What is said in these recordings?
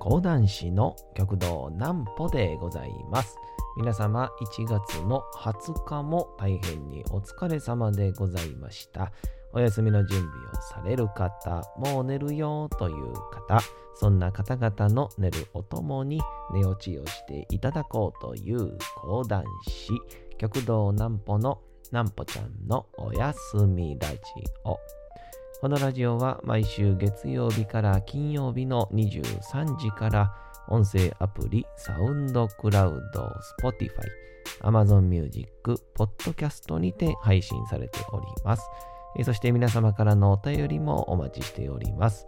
講談師の極道南歩でございます。皆様1月の20日も大変にお疲れ様でございました。お休みの準備をされる方、もう寝るよという方、そんな方々の寝るおともに寝落ちをしていただこうという講談師、極道南歩の南歩ちゃんのおやすみラジオ。このラジオは毎週月曜日から金曜日の23時から音声アプリサウンドクラウド、Spotify、Amazon Music、Podcast にて配信されております。そして皆様からのお便りもお待ちしております。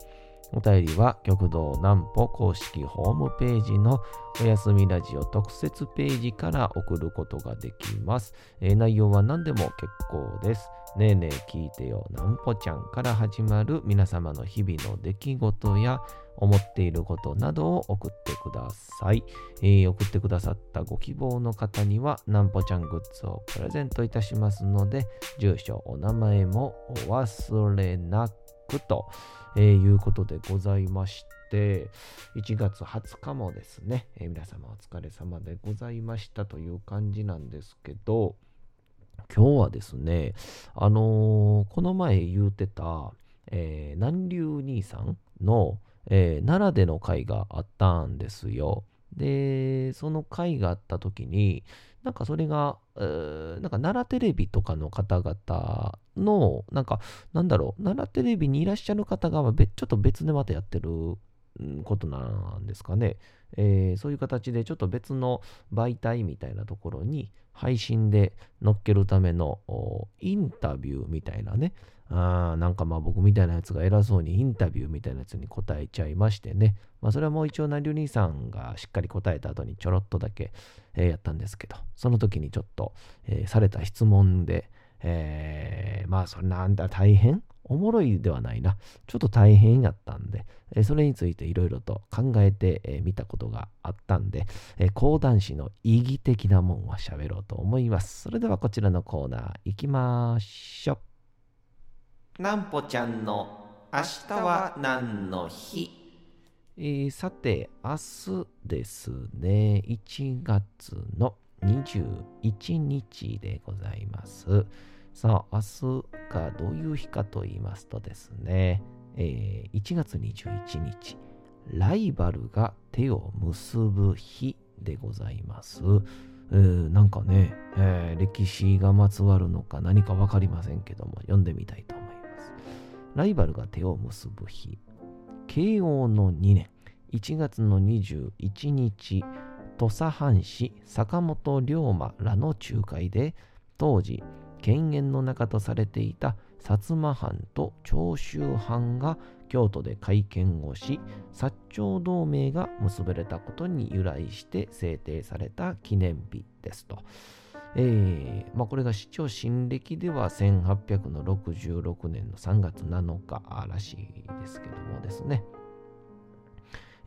お便りは極道南歩公式ホームページのおやすみラジオ特設ページから送ることができます。えー内容は何でも結構です。ねえねえ聞いてよなんぽちゃんから始まる皆様の日々の出来事や思っていることなどを送ってください。えー送ってくださったご希望の方にはなんぽちゃんグッズをプレゼントいたしますので、住所、お名前もお忘れなくと、えーいうことでございまして、1月20日もですね、えー皆様お疲れ様でございましたという感じなんですけど、今日はですね、あのーこの前言うてた、えー南流兄さんの、えー奈良での会があったんですよ。で、その会があった時に、なんかそれが、なんか奈良テレビとかの方々の、なんか、なんだろう、奈良テレビにいらっしゃる方がちょっと別でまたやってることなんですかね。えーそういう形でちょっと別の媒体みたいなところに配信で載っけるためのインタビューみたいなね。あなんかまあ僕みたいなやつが偉そうにインタビューみたいなやつに答えちゃいましてね。まあそれはもう一応なりゅう兄さんがしっかり答えた後にちょろっとだけ、えーやったんですけど、その時にちょっと、えーされた質問で、えーまあそれなんだ大変？おもろいではないな。ちょっと大変やったんで、えーそれについていろいろと考えてみ、えたことがあったんで、えー講談師の意義的なもんは喋ろうと思います。それではこちらのコーナー行きましょう。なんぽちゃんの明日は何の日？えーさて、明日ですね、1月の21日でございます。さあ、明日がどういう日かと言いますとですね、えー1月21日、ライバルが手を結ぶ日でございます。えーなんかね、えー歴史がまつわるのか何かわかりませんけども、読んでみたいと思います。ライバルが手を結ぶ日、慶応の2年、1月の21日、土佐藩士坂本龍馬らの仲介で、当時、権限の中とされていた薩摩藩と長州藩が京都で会見をし、薩長同盟が結ばれたことに由来して制定された記念日ですと。えーまあ、これが市長新暦では1866年の3月7日らしいですけどもですね、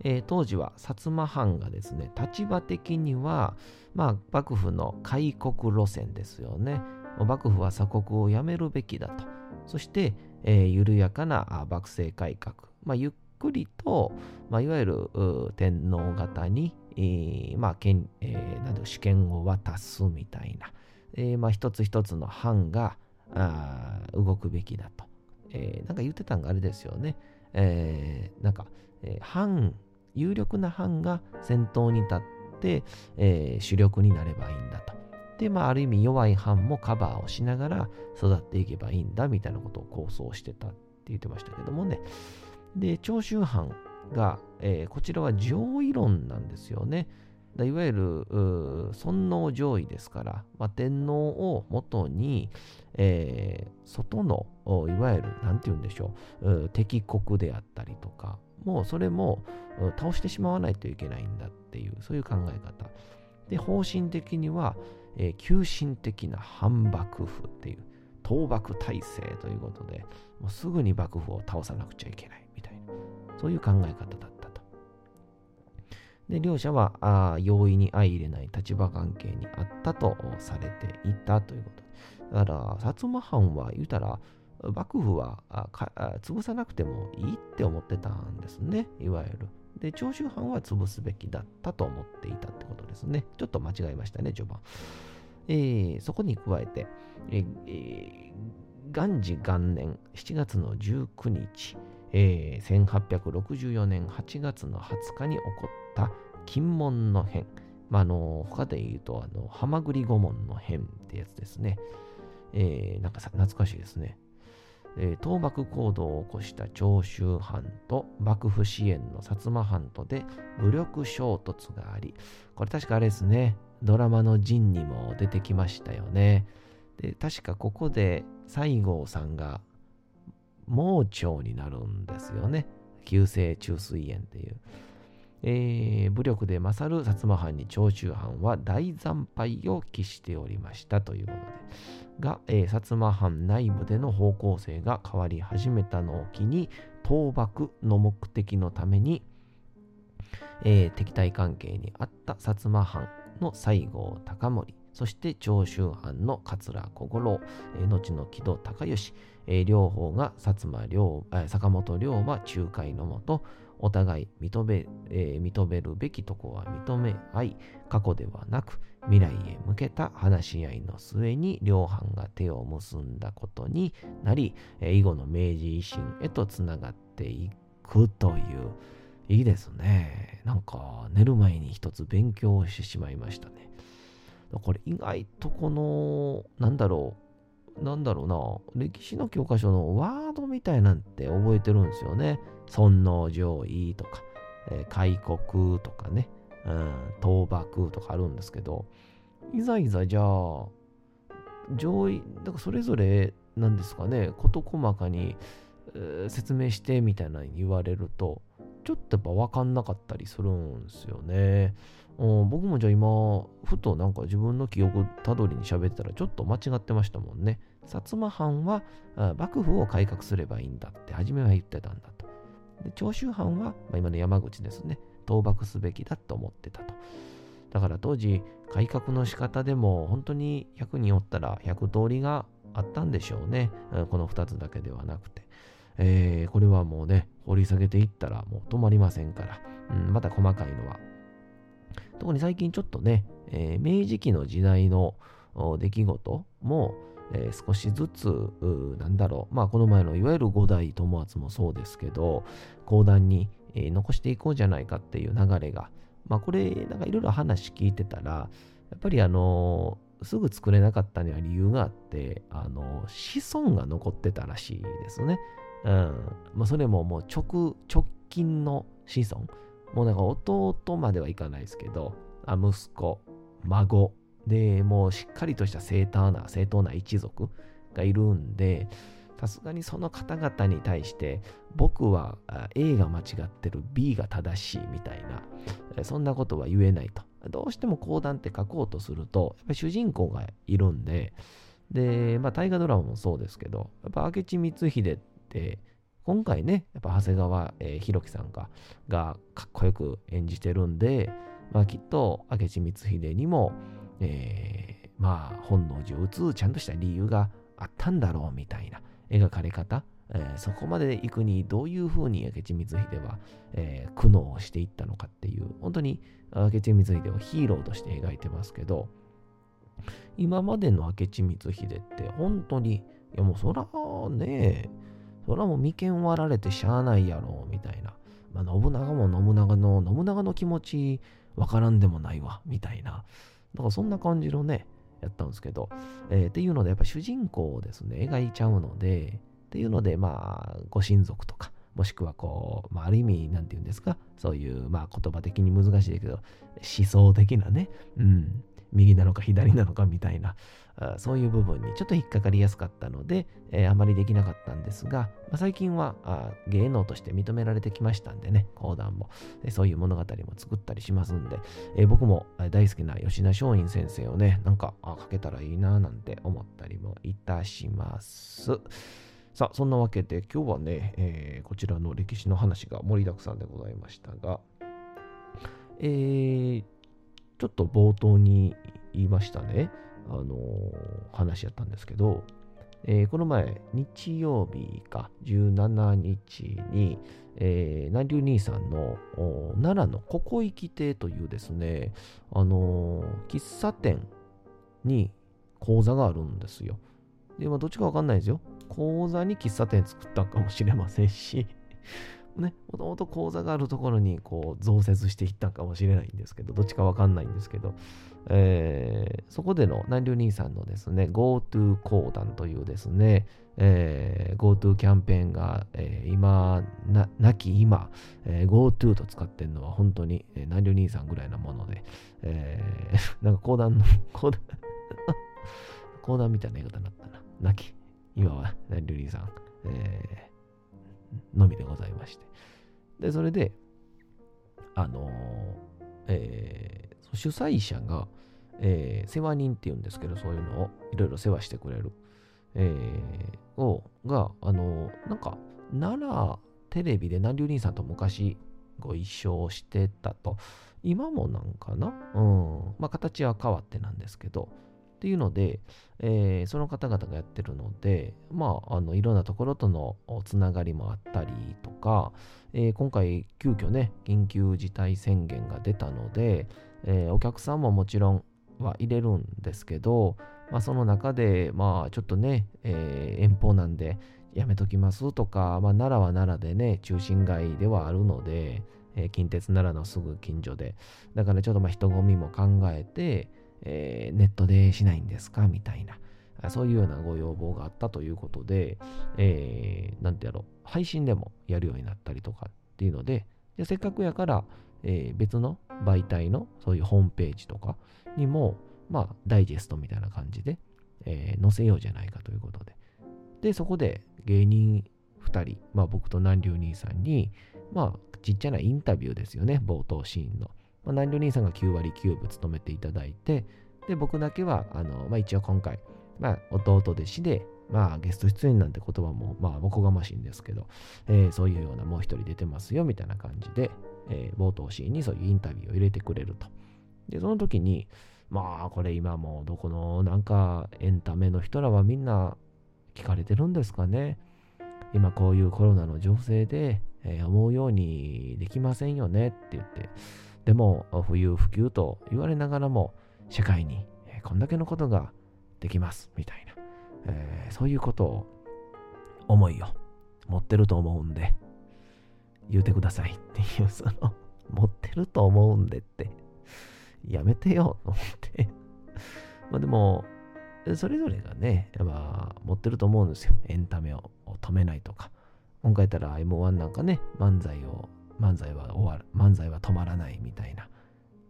えー当時は薩摩藩がですね立場的には、まあ、幕府の開国路線ですよね幕府は鎖国をやめるべきだと。そして、えー緩やかな幕政改革、まあ、ゆっくりと、まあ、いわゆる天皇方に、えーまあえーなんだろう主権を渡すみたいな、えまあ、一つ一つの藩があ動くべきだと、えなんか言ってたんがあれですよね、えなんか、え藩有力な藩が先頭に立って、え主力になればいいんだと。で、まあ、ある意味弱い藩もカバーをしながら育っていけばいいんだみたいなことを構想してたって言ってましたけどもね。で、長州藩が、えーこちらは上位論なんですよね。いわゆる尊皇上位ですから、まあ、天皇をもとに、えー外のいわゆる何て言うんでしょう敵国であったりとかもうそれも倒してしまわないといけないんだっていうそういう考え方で方針的には、えー急進的な反幕府っていう倒幕体制ということでもうすぐに幕府を倒さなくちゃいけないみたいなそういう考え方だったと。で両者はあ容易に相入れない立場関係にあったとされていたということ。だから薩摩藩は言うたら幕府は潰さなくてもいいって思ってたんですねいわゆる。で、長州藩は潰すべきだったと思っていたってことですね。ちょっと間違えましたね、序盤。えー、そこに加えて、えー、元治元年7月の19日、えー、1864年8月の20日に起こった金門の変。まあ、あの他で言うと、あの、ハマグリ御門の変ってやつですね。えー、なんかさ、懐かしいですね。えー、倒幕行動を起こした長州藩と幕府支援の薩摩藩とで武力衝突があり、これ確かあれですね、ドラマの陣にも出てきましたよね。で、確かここで西郷さんが盲腸になるんですよね。急性虫垂炎っていう。えー、武力で勝る薩摩藩に長州藩は大惨敗を喫しておりましたということで。が、えー、薩摩藩内部での方向性が変わり始めたのを機に、倒幕の目的のために、えー、敵対関係にあった薩摩藩の西郷隆盛、そして長州藩の桂小五郎、えー、後の木戸孝允、えー、両方が薩摩両、えー、坂本龍馬仲介のもと、お互い認め,、えー、認めるべきとこは認め合い、過去ではなく未来へ向けた話し合いの末に両藩が手を結んだことになり、えー、以後の明治維新へとつながっていくという、いいですね。なんか寝る前に一つ勉強してしまいましたね。これ意外とこの、なんだろう、なんだろうな、歴史の教科書のワードみたいなんて覚えてるんですよね。尊王攘夷とか、えー、開国とかね、うん、倒幕とかあるんですけど、いざいざじゃあ、上位、だからそれぞれなんですかね、事細かに、えー、説明してみたいなに言われると、ちょっとやっぱ分かんなかったりするんですよね。僕もじゃあ今、ふとなんか自分の記憶たどりに喋ってたらちょっと間違ってましたもんね。薩摩藩は幕府を改革すればいいんだって初めは言ってたんだと。で長州藩は、まあ、今の山口ですね、倒幕すべきだと思ってたと。だから当時、改革の仕方でも本当に100人おったら100通りがあったんでしょうね。この2つだけではなくて。えー、これはもうね、掘り下げていったらもう止まりませんから、うん、また細かいのは。特に最近ちょっとね、えー、明治期の時代の出来事も、えー、少しずつ、なんだろう、まあこの前のいわゆる五代友厚もそうですけど、講談に、えー、残していこうじゃないかっていう流れが、まあこれ、なんかいろいろ話聞いてたら、やっぱりあのー、すぐ作れなかったには理由があって、あの子孫が残ってたらしいですね。うん。まあそれももう直、直近の子孫。もうなんか弟まではいかないですけど、あ息子、孫、で、もうしっかりとした正当な、正当な一族がいるんで、さすがにその方々に対して僕は A が間違ってる B が正しいみたいなそんなことは言えないと。どうしても講談って書こうとするとやっぱ主人公がいるんででまあ大河ドラマもそうですけどやっぱ明智光秀って今回ねやっぱ長谷川、えー、弘樹さんががかっこよく演じてるんでまあきっと明智光秀にもえー、まあ本能寺を打つちゃんとした理由があったんだろうみたいな描かれ方、えー、そこまで行くにどういうふうに明智光秀は、えー、苦悩をしていったのかっていう本当に明智光秀をヒーローとして描いてますけど今までの明智光秀って本当にいやもうそらねそらもう眉間割られてしゃあないやろみたいな、まあ、信長も信長の信長の気持ちわからんでもないわみたいな。だからそんな感じのね、やったんですけど、えー、っていうので、やっぱ主人公をですね、描いちゃうので、っていうので、まあ、ご親族とか、もしくはこう、まあ、ある意味、なんて言うんですか、そういう、まあ、言葉的に難しいけど、思想的なね、うん、右なのか左なのかみたいな、そういう部分にちょっと引っかかりやすかったので、えー、あまりできなかったんですが、まあ、最近はあ芸能として認められてきましたんでね、講談も、えー、そういう物語も作ったりしますんで、えー、僕も大好きな吉田松陰先生をね、なんか書けたらいいななんて思ったりもいたします。さあ、そんなわけで今日はね、えー、こちらの歴史の話が盛りだくさんでございましたが、えー、ちょっと冒頭に言いましたね。あのー、話やったんですけど、えー、この前、日曜日か、17日に、えー、南流兄さんの奈良のここ行き亭というですね、あのー、喫茶店に講座があるんですよ。で、まあ、どっちかわかんないですよ。講座に喫茶店作ったかもしれませんし、ね、もともと講座があるところにこう増設していったかもしれないんですけど、どっちかわかんないんですけど、えー、そこでの南流兄さんのですね、GoTo 講談というですね、えー、GoTo キャンペーンが、えー、今な、なき今、えー、GoTo と使ってるのは本当に、えー、南流兄さんぐらいなもので、えー、なんか講談の、講談 講談みたいな言い方になったな。なき今は南流兄さん、えー、のみでございまして。で、それで、あのー、えー、主催者が、えー、世話人っていうんですけど、そういうのをいろいろ世話してくれる、えー、を、が、あのー、なんか、奈良テレビで南流兄さんと昔ご一緒してたと。今もなんかな？うん。まあ、形は変わってなんですけど、っていうので、えー、その方々がやってるので、まあ、あのいろんなところとのつながりもあったりとか、えー、今回急遽ね、緊急事態宣言が出たので、えー、お客さんももちろんは入れるんですけど、まあ、その中で、まあ、ちょっとね、え遠方なんでやめときますとか、まあ、奈良は奈良でね、中心街ではあるので、え近鉄奈良のすぐ近所で、だからちょっとまあ人混みも考えて、えー、ネットでしないんですか？みたいな。そういうようなご要望があったということで、えー、なんてやろう、配信でもやるようになったりとかっていうので、でせっかくやから、えー、別の媒体のそういうホームページとかにも、まあ、ダイジェストみたいな感じで、えー、載せようじゃないかということで。で、そこで芸人2人、まあ僕と南流兄さんに、まあ、ちっちゃなインタビューですよね、冒頭シーンの。まあ、南流兄さんが9割9分務めていただいて、で、僕だけは、あの、まあ、一応今回、まあ、弟弟子で、まあ、ゲスト出演なんて言葉も、まあ、おこがましいんですけど、えー、そういうようなもう一人出てますよ、みたいな感じで、えー、冒頭シーンにそういうインタビューを入れてくれると。で、その時に、まあ、これ今もうどこのなんかエンタメの人らはみんな聞かれてるんですかね。今こういうコロナの情勢で、えー、思うようにできませんよねって言って、でも、不要不急と言われながらも、社会にこんだけのことができます、みたいな、えー、そういうことを、思いを持ってると思うんで、言うてくださいっていう、その、持ってると思うんでって、やめてよ、と思ってまあでも、それぞれがね、やっぱ持ってると思うんですよ。エンタメを止めないとか。今回やったら M1 なんかね、漫才を漫才は終わる、漫才は止まらないみたいな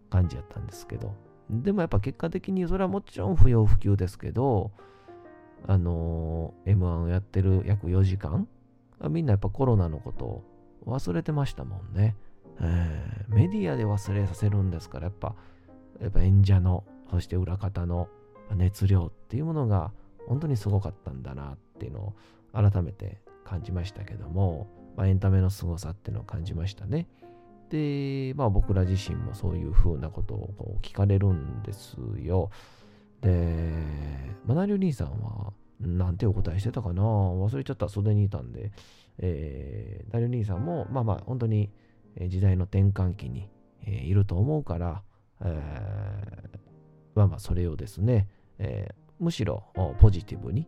感じやったんですけど、でもやっぱ結果的にそれはもちろん不要不急ですけど、あの、M1 をやってる約4時間、みんなやっぱコロナのことを忘れてましたもんね。えー、メディアで忘れさせるんですから、やっぱ、やっぱ演者の、そして裏方の熱量っていうものが本当にすごかったんだなっていうのを改めて感じましたけども、まあ、エンタメの凄さっていうのを感じましたね。で、まあ僕ら自身もそういうふうなことをこう聞かれるんですよ。で、マナリュ兄さんは、なんてお答えしてたかな？忘れちゃった袖にいたんで、えー、ダリュ兄さんも、まあまあ本当に時代の転換期に、いると思うから、えー、まあまあそれをですね、えー、むしろポジティブに、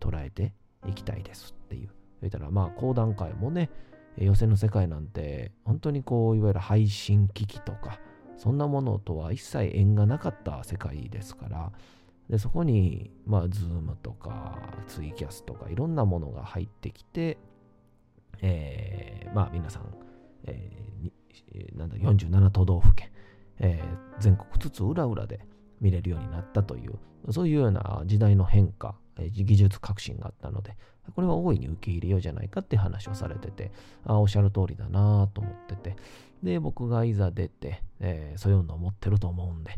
捉えていきたいですっていう言ったら、まあ、講談会もね、予選の世界なんて、本当にこう、いわゆる配信機器とか、そんなものとは一切縁がなかった世界ですから、でそこに、まあ、ズームとか、ツイキャスとか、いろんなものが入ってきて、えー、まあ、皆さん、えー、なんだ、47都道府県、えー、全国津々浦々で見れるようになったという、そういうような時代の変化、技術革新があったので、これは大いに受け入れようじゃないかって話をされてて、あおっしゃる通りだなと思ってて、で、僕がいざ出て、えー、そういうのを持ってると思うんで、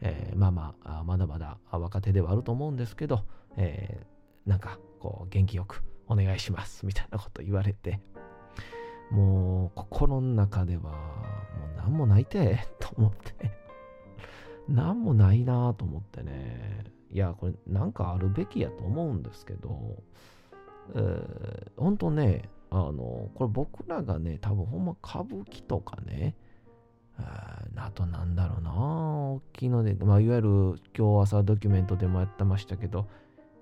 えー、まあまあ、まだまだ若手ではあると思うんですけど、えー、なんか、こう、元気よくお願いします、みたいなこと言われて、もう、心の中では、もう何もないて、と思って、何もないなと思ってね、いや、これなんかあるべきやと思うんですけど、えー、本当ね、あの、これ僕らがね、多分ほんま歌舞伎とかね、あとなんだろうな、大きいので、まあ、いわゆる今日朝ドキュメントでもやってましたけど、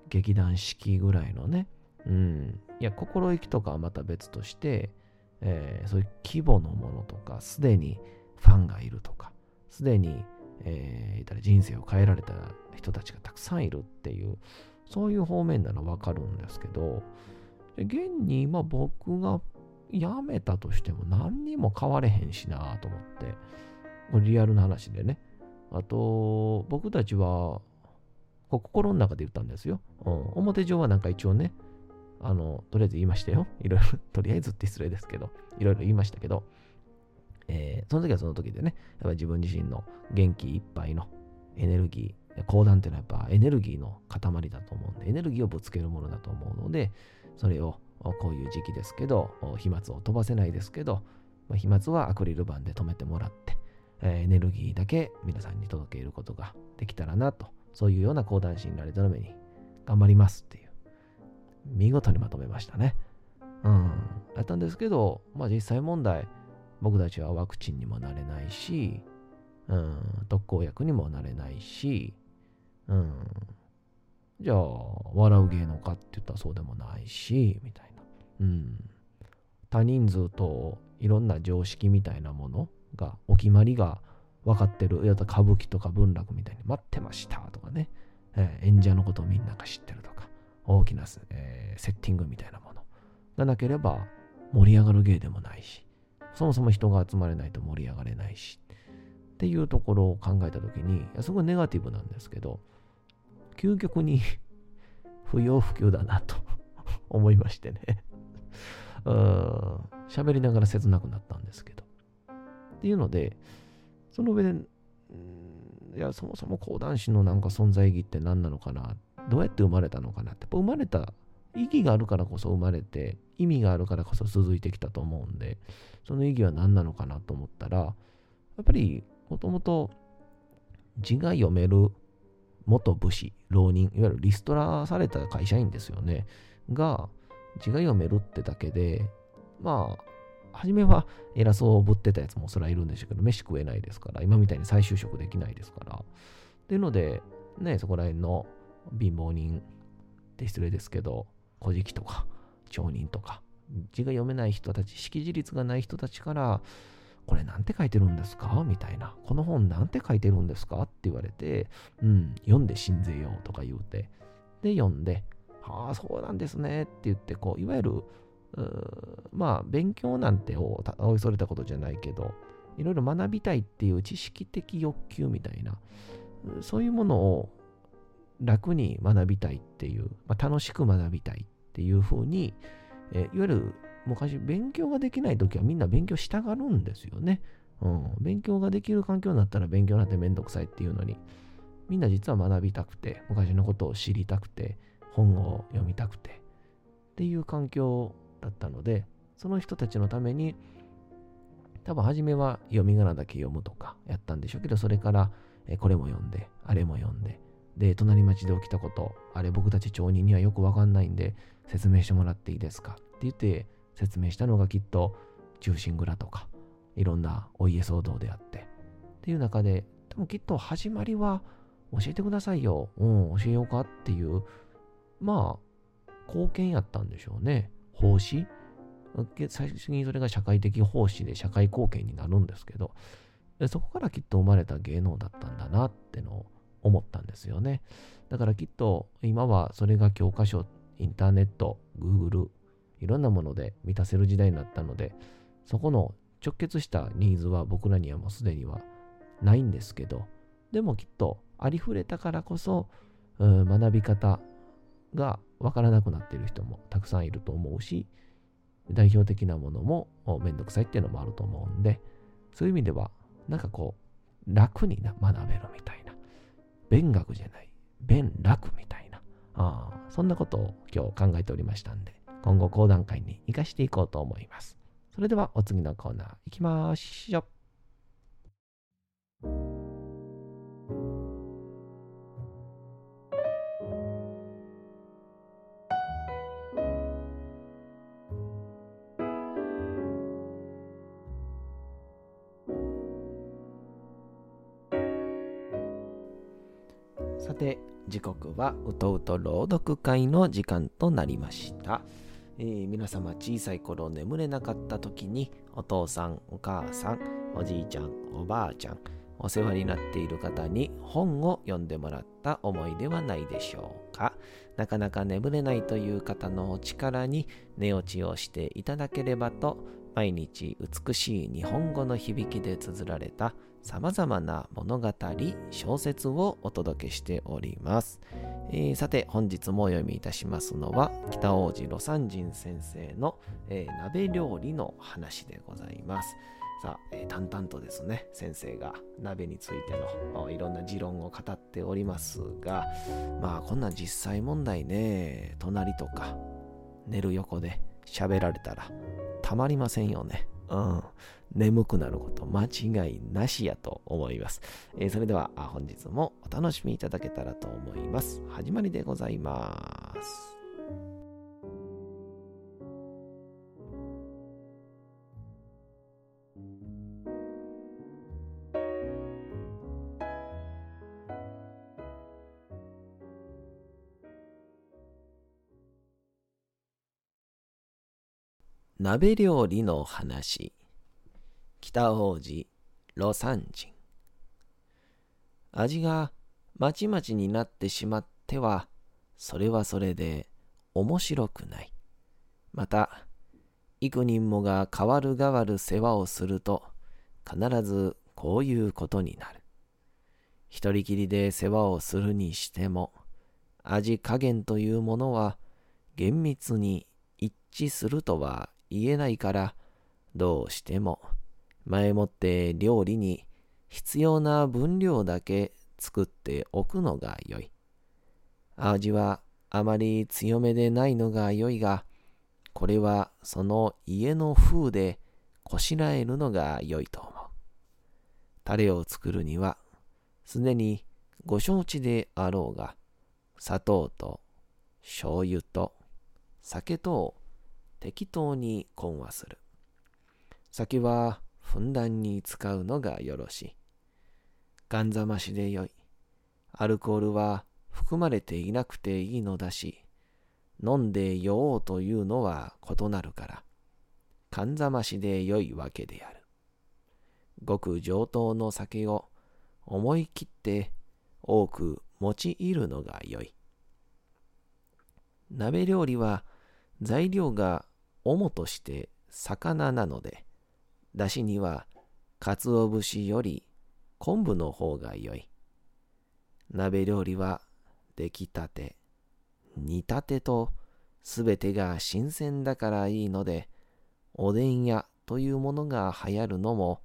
劇団四季ぐらいのね、うん、いや、心意気とかはまた別として、えー、そういう規模のものとか、すでにファンがいるとか、すでに、えー、人生を変えられた人たちがたくさんいるっていう、そういう方面ならわかるんですけど、現に今僕が辞めたとしても何にも変われへんしなと思って、これリアルな話でね。あと、僕たちは、心の中で言ったんですよ。うん、表上はなんか一応ね、あの、とりあえず言いましたよ。いろいろ、とりあえずって失礼ですけど、いろいろ言いましたけど、えー、その時はその時でね、やっぱり自分自身の元気いっぱいのエネルギー、講談っていうのはやっぱエネルギーの塊だと思うんで、エネルギーをぶつけるものだと思うので、それをこういう時期ですけど、飛沫を飛ばせないですけど、まあ、飛沫はアクリル板で止めてもらって、えー、エネルギーだけ皆さんに届けることができたらなと、そういうような講談師になるために頑張りますっていう、見事にまとめましたね。うん。やったんですけど、まあ実際問題、僕たちはワクチンにもなれないし、うん、特効薬にもなれないし、うん、じゃあ、笑う芸能かって言ったらそうでもないし、みたいな。うん。多人数といろんな常識みたいなものが、お決まりが分かってる。歌舞伎とか文楽みたいに待ってましたとかね。えー、演者のことをみんなが知ってるとか、大きな、えー、セッティングみたいなものがなければ盛り上がる芸でもないし、そもそも人が集まれないと盛り上がれないし、っていうところを考えたときに、すごいネガティブなんですけど、究極に 不要不急だなと 思いましてね。うん。喋りながら切なくなったんですけど。っていうので、その上で、いや、そもそも講談師のなんか存在意義って何なのかな。どうやって生まれたのかなって、っ生まれた意義があるからこそ生まれて、意味があるからこそ続いてきたと思うんで、その意義は何なのかなと思ったら、やっぱりもともと字が読める元武士、浪人、いわゆるリストラされた会社員ですよね、が字が読めるってだけで、まあ、初めは偉そうぶってたやつもそれはいるんでしょうけど、飯食えないですから、今みたいに再就職できないですから。っていうので、ね、そこら辺の貧乏人って失礼ですけど、古事記とか、町人とか、字が読めない人たち、識字率がない人たちから、これなんて書いてるんですか？みたいな。この本なんて書いてるんですか？って言われて、うん、読んで信ぜようとか言うて。で、読んで、ああ、そうなんですねって言って、こう、いわゆる、まあ、勉強なんてをおいそれたことじゃないけど、いろいろ学びたいっていう知識的欲求みたいな、そういうものを楽に学びたいっていう、まあ、楽しく学びたいっていうふうに、えいわゆる昔勉強ができない時はみんな勉強したがるんですよね。うん、勉強ができる環境になったら勉強なんてめんどくさいっていうのに、みんな実は学びたくて、昔のことを知りたくて、本を読みたくてっていう環境だったので、その人たちのために、多分初めは読み仮名だけ読むとかやったんでしょうけど、それからこれも読んで、あれも読んで、で、隣町で起きたこと、あれ僕たち町人にはよくわかんないんで説明してもらっていいですかって言って説明したのがきっと忠臣蔵とかいろんなお家騒動であって。っていう中ででもきっと始まりは教えてくださいよ、うん、教えようかっていうまあ貢献やったんでしょうね。奉仕。最終的にそれが社会的奉仕で社会貢献になるんですけどそこからきっと生まれた芸能だったんだなってのを思ったんですよね。だからきっと今はそれが教科書インターネット Google いろんなもので満たせる時代になったので、そこの直結したニーズは僕らにはもうすでにはないんですけど、でもきっとありふれたからこそ、学び方がわからなくなっている人もたくさんいると思うし、代表的なものもめんどくさいっていうのもあると思うんで、そういう意味では、なんかこう、楽にな学べるみたいな。勉学じゃない。勉楽みたいな。あそんなことを今日考えておりましたんで、今後講談会に生かしていこうと思います。それではお次のコーナーいきましょう。さて時刻はうとうと朗読会の時間となりました。えー、皆様小さい頃眠れなかった時にお父さん、お母さん、おじいちゃん、おばあちゃん、お世話になっている方に本を読んでもらった思いではないでしょうか？なかなか眠れないという方のお力に寝落ちをしていただければと毎日美しい日本語の響きで綴られた様々な物語、小説をお届けしております。えー、さて、本日もお読みいたしますのは、北王子魯山人先生の、えー、鍋料理の話でございます。さあ、えー、淡々とですね、先生が鍋についてのいろんな持論を語っておりますが、まあ、こんな実際問題ね、隣とか寝る横で喋られたらたまりませんよね。うん。眠くなること間違いなしやと思います。えー、それでは本日もお楽しみいただけたらと思います。始まりでございます。鍋料理の話。北王子魯山人。味がまちまちになってしまってはそれはそれで面白くない。また幾人もが変わる変わる世話をすると必ずこういうことになる。一人きりで世話をするにしても味加減というものは厳密に一致するとは言えないからどうしても前もって料理に必要な分量だけ作っておくのがよい。味はあまり強めでないのがよいが、これはその家の風でこしらえるのがよいと思う。タレを作るには、すでにご承知であろうが、砂糖と醤油と酒とを適当に混和する。酒はふんだんに使うのがよろしい。ガンザ増しでよい。アルコールは含まれていなくていいのだし、飲んで酔おうというのは異なるから、かんざましでよいわけである。ごく上等の酒を思い切って多く用いるのがよい。鍋料理は材料が主として魚なので、だしには鰹節より昆布の方が良い。鍋料理は出来たて、煮たてとすべてが新鮮だからいいので、おでん屋というものが流行るのも、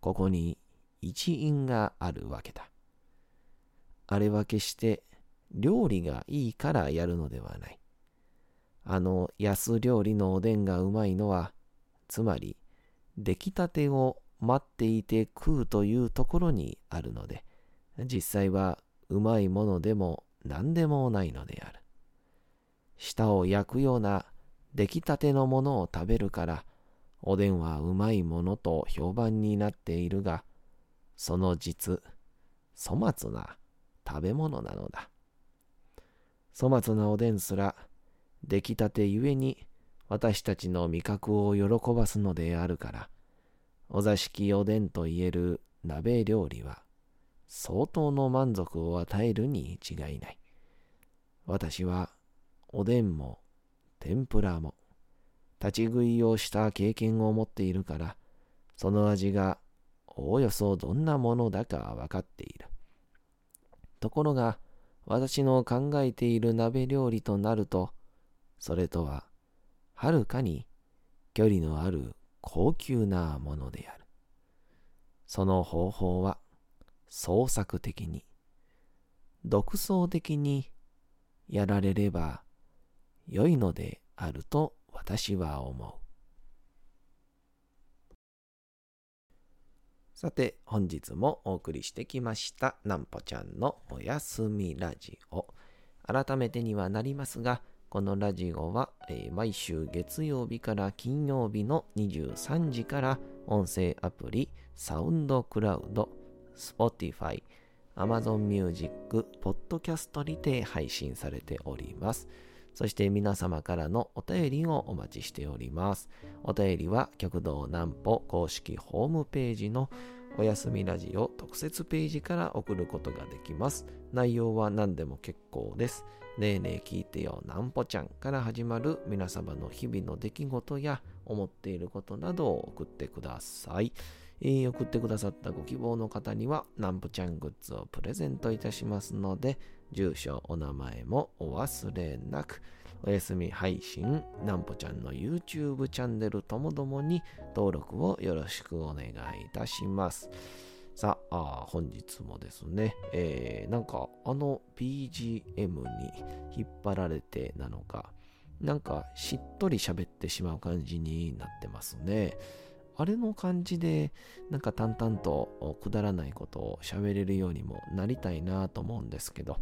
ここに一因があるわけだ。あれは決して料理がいいからやるのではない。あの安料理のおでんがうまいのは、つまり出来たてを待っていて食うというところにあるので、実際はうまいものでも何でもないのである。舌を焼くような出来たてのものを食べるから、おでんはうまいものと評判になっているが、その実、粗末な食べ物なのだ。粗末なおでんすら、出来たてゆえに私たちの味覚を喜ばすのであるから、お座敷おでんといえる鍋料理は、相当の満足を与えるに違いない。私は、おでんも、天ぷらも、立ち食いをした経験を持っているから、その味がおおよそどんなものだか分かっている。ところが、私の考えている鍋料理となると、それとははるかに距離のある高級なものである。その方法は創作的に、独創的にやられれば良いのであると私は思う。さて、本日もお送りしてきました、なんぽちゃんのおやすみラジオ。改めてにはなりますが、このラジオは、えー、毎週月曜日から金曜日の23時から音声アプリサウンドクラウド、Spotify、Amazon Music、Podcast にて配信されております。そして皆様からのお便りをお待ちしております。お便りは極道南歩公式ホームページのおやすみラジオ特設ページから送ることができます。内容は何でも結構です。ねえねえ聞いてよなんぽちゃんから始まる皆様の日々の出来事や思っていることなどを送ってください。えー、送ってくださったご希望の方にはなんぽちゃんグッズをプレゼントいたしますので、住所、お名前もお忘れなく。おやすみ配信、なんぽちゃんの YouTube チャンネルともどもに登録をよろしくお願いいたします。さあ、本日もですね、えー、なんかあの BGM に引っ張られてなのか、なんかしっとり喋ってしまう感じになってますね。あれの感じで、なんか淡々とくだらないことを喋れるようにもなりたいなと思うんですけど、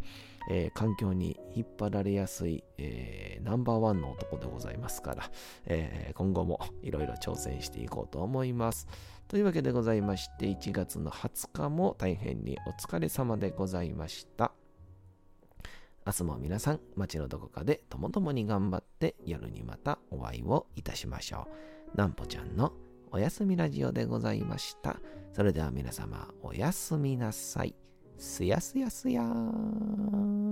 えー、環境に引っ張られやすい、えー、ナンバーワンの男でございますから、えー、今後もいろいろ挑戦していこうと思います。というわけでございまして、1月の20日も大変にお疲れ様でございました。明日も皆さん、街のどこかでともともに頑張って夜にまたお会いをいたしましょう。なんぽちゃんのおやすみラジオでございました。それでは皆様、おやすみなさい。すやすやすやーん。